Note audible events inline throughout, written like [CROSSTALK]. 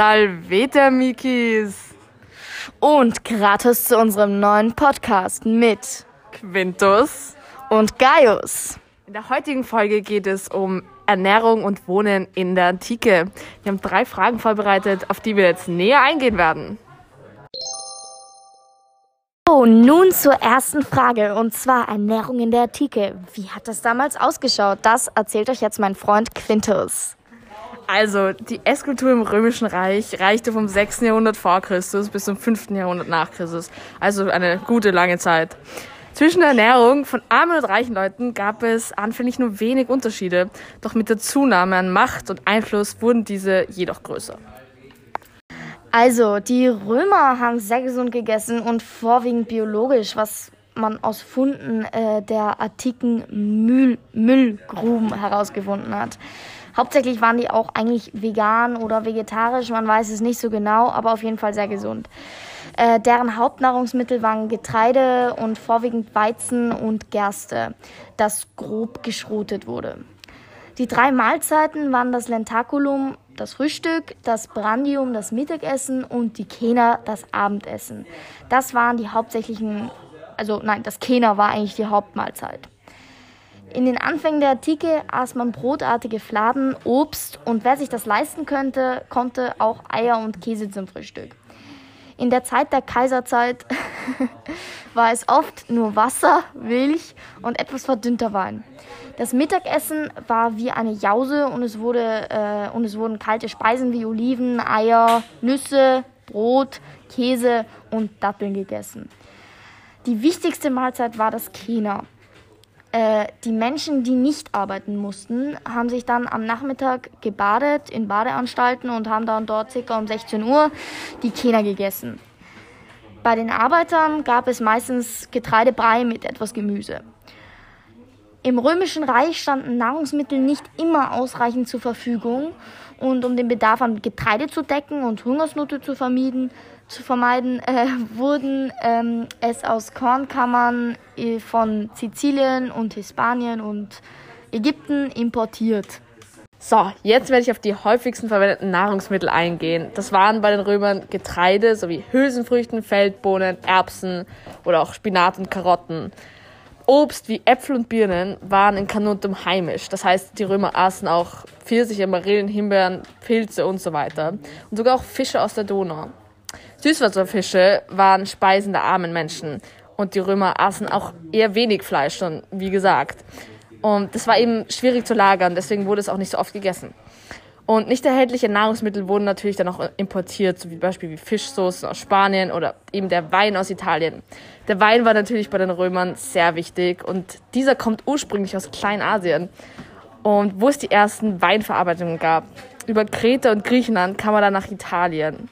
Salvete, Mikis! Und gratis zu unserem neuen Podcast mit Quintus und Gaius. In der heutigen Folge geht es um Ernährung und Wohnen in der Antike. Wir haben drei Fragen vorbereitet, auf die wir jetzt näher eingehen werden. So, nun zur ersten Frage und zwar Ernährung in der Antike. Wie hat das damals ausgeschaut? Das erzählt euch jetzt mein Freund Quintus. Also, die Esskultur im Römischen Reich reichte vom 6. Jahrhundert vor Christus bis zum 5. Jahrhundert nach Christus. Also eine gute lange Zeit. Zwischen der Ernährung von armen und reichen Leuten gab es anfänglich nur wenig Unterschiede, doch mit der Zunahme an Macht und Einfluss wurden diese jedoch größer. Also, die Römer haben sehr gesund gegessen und vorwiegend biologisch, was man aus Funden äh, der antiken Müll Müllgruben herausgefunden hat. Hauptsächlich waren die auch eigentlich vegan oder vegetarisch, man weiß es nicht so genau, aber auf jeden Fall sehr gesund. Äh, deren Hauptnahrungsmittel waren Getreide und vorwiegend Weizen und Gerste, das grob geschrotet wurde. Die drei Mahlzeiten waren das Lentaculum, das Frühstück, das Brandium, das Mittagessen und die Kena, das Abendessen. Das waren die hauptsächlichen, also nein, das Kena war eigentlich die Hauptmahlzeit. In den Anfängen der Antike aß man brotartige Fladen, Obst und wer sich das leisten könnte, konnte auch Eier und Käse zum Frühstück. In der Zeit der Kaiserzeit [LAUGHS] war es oft nur Wasser, Milch und etwas verdünnter Wein. Das Mittagessen war wie eine Jause und es, wurde, äh, und es wurden kalte Speisen wie Oliven, Eier, Nüsse, Brot, Käse und Datteln gegessen. Die wichtigste Mahlzeit war das Kena. Äh, die Menschen, die nicht arbeiten mussten, haben sich dann am Nachmittag gebadet in Badeanstalten und haben dann dort ca. um 16 Uhr die Kena gegessen. Bei den Arbeitern gab es meistens Getreidebrei mit etwas Gemüse. Im Römischen Reich standen Nahrungsmittel nicht immer ausreichend zur Verfügung und um den Bedarf an Getreide zu decken und Hungersnöte zu vermieden, zu vermeiden, äh, wurden ähm, es aus Kornkammern äh, von Sizilien und Hispanien und Ägypten importiert. So, jetzt werde ich auf die häufigsten verwendeten Nahrungsmittel eingehen. Das waren bei den Römern Getreide sowie Hülsenfrüchten, Feldbohnen, Erbsen oder auch Spinat und Karotten. Obst wie Äpfel und Birnen waren in Carnuntum heimisch. Das heißt, die Römer aßen auch Pfirsiche, Marillen, Himbeeren, Pilze und so weiter. Und sogar auch Fische aus der Donau. Süßwasserfische waren Speisen der armen Menschen und die Römer aßen auch eher wenig Fleisch, schon wie gesagt. Und das war eben schwierig zu lagern, deswegen wurde es auch nicht so oft gegessen. Und nicht erhältliche Nahrungsmittel wurden natürlich dann auch importiert, so wie Beispiel wie Fischsoßen aus Spanien oder eben der Wein aus Italien. Der Wein war natürlich bei den Römern sehr wichtig und dieser kommt ursprünglich aus Kleinasien. Und wo es die ersten Weinverarbeitungen gab, über Kreta und Griechenland kam man dann nach Italien.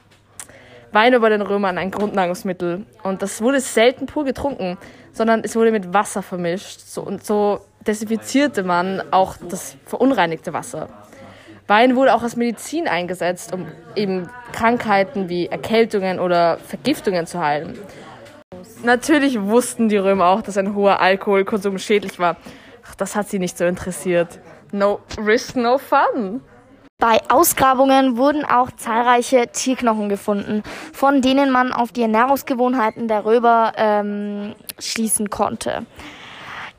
Wein war bei den Römern ein Grundnahrungsmittel. Und das wurde selten pur getrunken, sondern es wurde mit Wasser vermischt. So, und so desinfizierte man auch das verunreinigte Wasser. Wein wurde auch als Medizin eingesetzt, um eben Krankheiten wie Erkältungen oder Vergiftungen zu heilen. Natürlich wussten die Römer auch, dass ein hoher Alkoholkonsum schädlich war. Ach, das hat sie nicht so interessiert. No risk, no fun. Bei Ausgrabungen wurden auch zahlreiche Tierknochen gefunden, von denen man auf die Ernährungsgewohnheiten der Römer ähm, schließen konnte.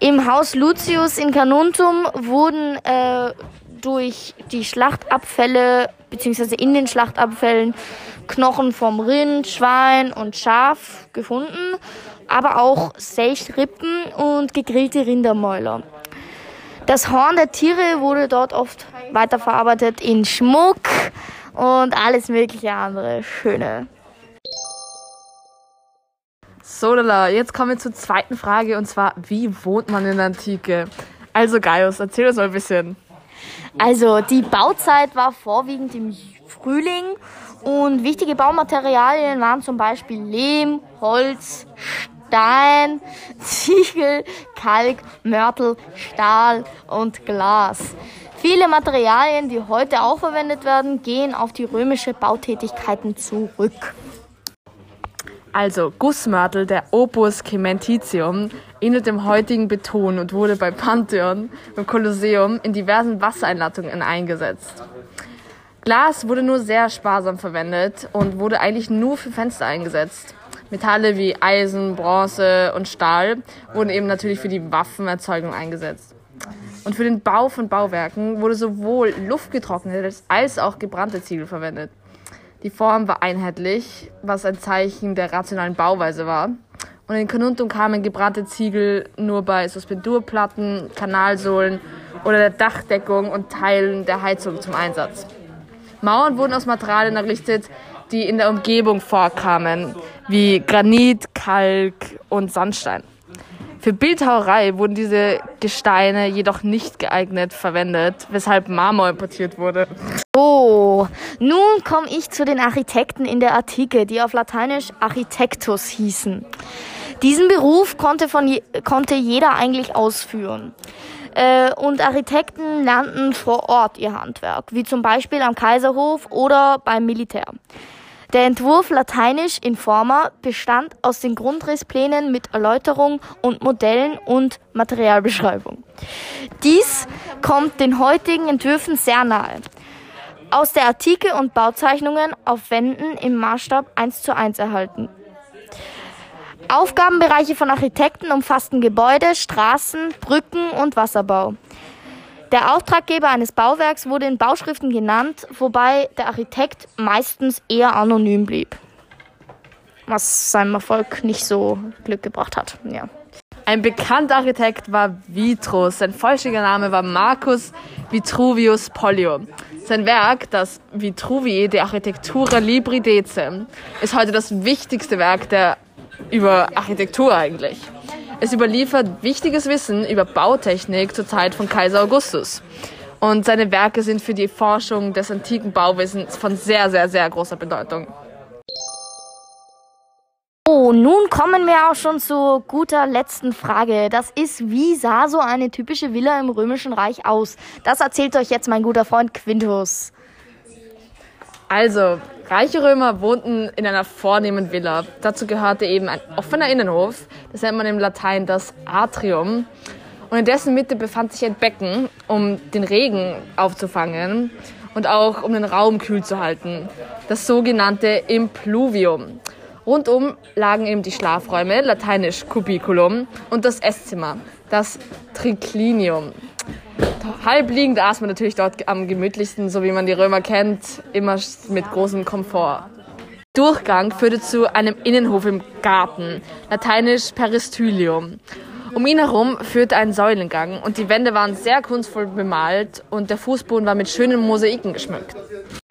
Im Haus Lucius in Carnuntum wurden äh, durch die Schlachtabfälle beziehungsweise in den Schlachtabfällen Knochen vom Rind, Schwein und Schaf gefunden, aber auch Selchrippen und gegrillte Rindermäuler. Das Horn der Tiere wurde dort oft weiterverarbeitet in Schmuck und alles mögliche andere Schöne. So, lala, jetzt kommen wir zur zweiten Frage und zwar, wie wohnt man in der Antike? Also Gaius, erzähl uns mal ein bisschen. Also die Bauzeit war vorwiegend im Frühling und wichtige Baumaterialien waren zum Beispiel Lehm, Holz, Stein, [LAUGHS] Ziegel, Kalk, Mörtel, Stahl und Glas. Viele Materialien, die heute auch verwendet werden, gehen auf die römische Bautätigkeiten zurück. Also Gussmörtel, der Opus Cementitium, ähnelt dem heutigen Beton und wurde beim Pantheon, beim Kolosseum, in diversen Wassereinlattungen eingesetzt. Glas wurde nur sehr sparsam verwendet und wurde eigentlich nur für Fenster eingesetzt. Metalle wie Eisen, Bronze und Stahl wurden eben natürlich für die Waffenerzeugung eingesetzt. Und für den Bau von Bauwerken wurde sowohl luftgetrocknetes als auch gebrannte Ziegel verwendet. Die Form war einheitlich, was ein Zeichen der rationalen Bauweise war. Und in Kanuntum kamen gebrannte Ziegel nur bei Suspendurplatten, Kanalsohlen oder der Dachdeckung und Teilen der Heizung zum Einsatz. Mauern wurden aus Materialien errichtet, die in der Umgebung vorkamen, wie Granit, Kalk und Sandstein. Für Bildhauerei wurden diese Gesteine jedoch nicht geeignet verwendet, weshalb Marmor importiert wurde. Oh, nun komme ich zu den Architekten in der Antike, die auf Lateinisch Architectus hießen. Diesen Beruf konnte, von je, konnte jeder eigentlich ausführen. Äh, und Architekten lernten vor Ort ihr Handwerk, wie zum Beispiel am Kaiserhof oder beim Militär. Der Entwurf lateinisch in Forma bestand aus den Grundrissplänen mit Erläuterung und Modellen und Materialbeschreibung. Dies kommt den heutigen Entwürfen sehr nahe. Aus der Antike und Bauzeichnungen auf Wänden im Maßstab 1 zu 1 erhalten. Aufgabenbereiche von Architekten umfassten Gebäude, Straßen, Brücken und Wasserbau. Der Auftraggeber eines Bauwerks wurde in Bauschriften genannt, wobei der Architekt meistens eher anonym blieb. Was seinem Erfolg nicht so Glück gebracht hat. Ja. Ein bekannter Architekt war Vitrus. Sein vollständiger Name war Marcus Vitruvius Pollio. Sein Werk, das Vitruvii de Architectura Libri Decem, ist heute das wichtigste Werk der über Architektur eigentlich. Es überliefert wichtiges Wissen über Bautechnik zur Zeit von Kaiser Augustus. Und seine Werke sind für die Forschung des antiken Bauwesens von sehr, sehr, sehr großer Bedeutung. Oh, nun kommen wir auch schon zur guter letzten Frage. Das ist, wie sah so eine typische Villa im Römischen Reich aus? Das erzählt euch jetzt mein guter Freund Quintus. Also, reiche Römer wohnten in einer vornehmen Villa. Dazu gehörte eben ein offener Innenhof, das nennt man im Latein das Atrium. Und in dessen Mitte befand sich ein Becken, um den Regen aufzufangen und auch um den Raum kühl zu halten. Das sogenannte Impluvium. Rundum lagen eben die Schlafräume, lateinisch Cubiculum, und das Esszimmer, das Triclinium halb liegend aß man natürlich dort am gemütlichsten, so wie man die Römer kennt, immer mit großem Komfort. Durchgang führte zu einem Innenhof im Garten, lateinisch Peristylium. Um ihn herum führte ein Säulengang und die Wände waren sehr kunstvoll bemalt und der Fußboden war mit schönen Mosaiken geschmückt.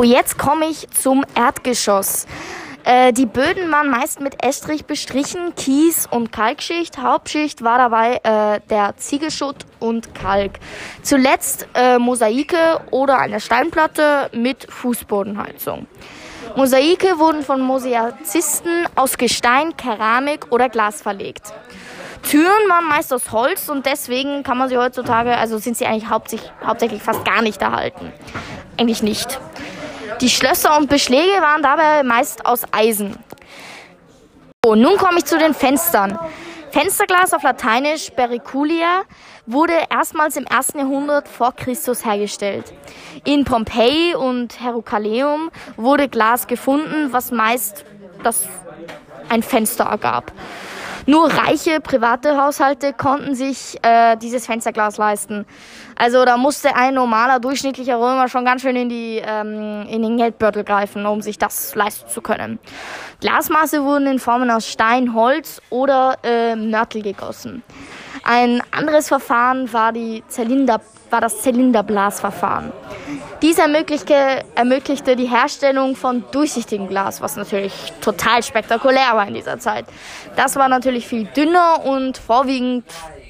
Jetzt komme ich zum Erdgeschoss. Äh, die Böden waren meist mit Estrich bestrichen, Kies und Kalkschicht. Hauptschicht war dabei äh, der Ziegelschutt und Kalk. Zuletzt äh, Mosaike oder eine Steinplatte mit Fußbodenheizung. Mosaike wurden von Mosaizisten aus Gestein, Keramik oder Glas verlegt. Türen waren meist aus Holz und deswegen kann man sie heutzutage, also sind sie eigentlich hauptsächlich, hauptsächlich fast gar nicht erhalten. Eigentlich nicht. Die Schlösser und Beschläge waren dabei meist aus Eisen. So, nun komme ich zu den Fenstern. Fensterglas auf Lateinisch Periculia wurde erstmals im ersten Jahrhundert vor Christus hergestellt. In Pompeji und Herculaneum wurde Glas gefunden, was meist das ein Fenster ergab. Nur reiche private Haushalte konnten sich äh, dieses Fensterglas leisten. Also da musste ein normaler durchschnittlicher Römer schon ganz schön in die ähm, in den Geldbeutel greifen, um sich das leisten zu können. Glasmaße wurden in Formen aus Stein, Holz oder äh, Mörtel gegossen. Ein anderes Verfahren war, die Zylinder, war das Zylinderblasverfahren. Dies ermöglichte, die Herstellung von durchsichtigem Glas, was natürlich total spektakulär war in dieser Zeit. Das war natürlich viel dünner und vorwiegend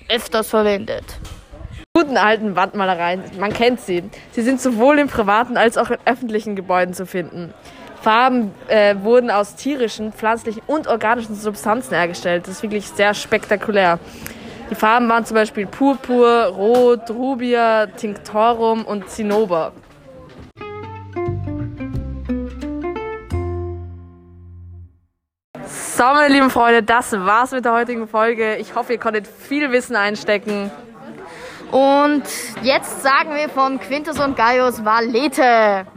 öfters verwendet. Guten alten Wandmalereien, man kennt sie. Sie sind sowohl in privaten als auch in öffentlichen Gebäuden zu finden. Farben äh, wurden aus tierischen, pflanzlichen und organischen Substanzen hergestellt. Das ist wirklich sehr spektakulär. Die Farben waren zum Beispiel Purpur, Rot, Rubia, Tinctorum und Zinnober. So, meine lieben Freunde, das war's mit der heutigen Folge. Ich hoffe, ihr konntet viel Wissen einstecken. Und jetzt sagen wir von Quintus und Gaius Valete.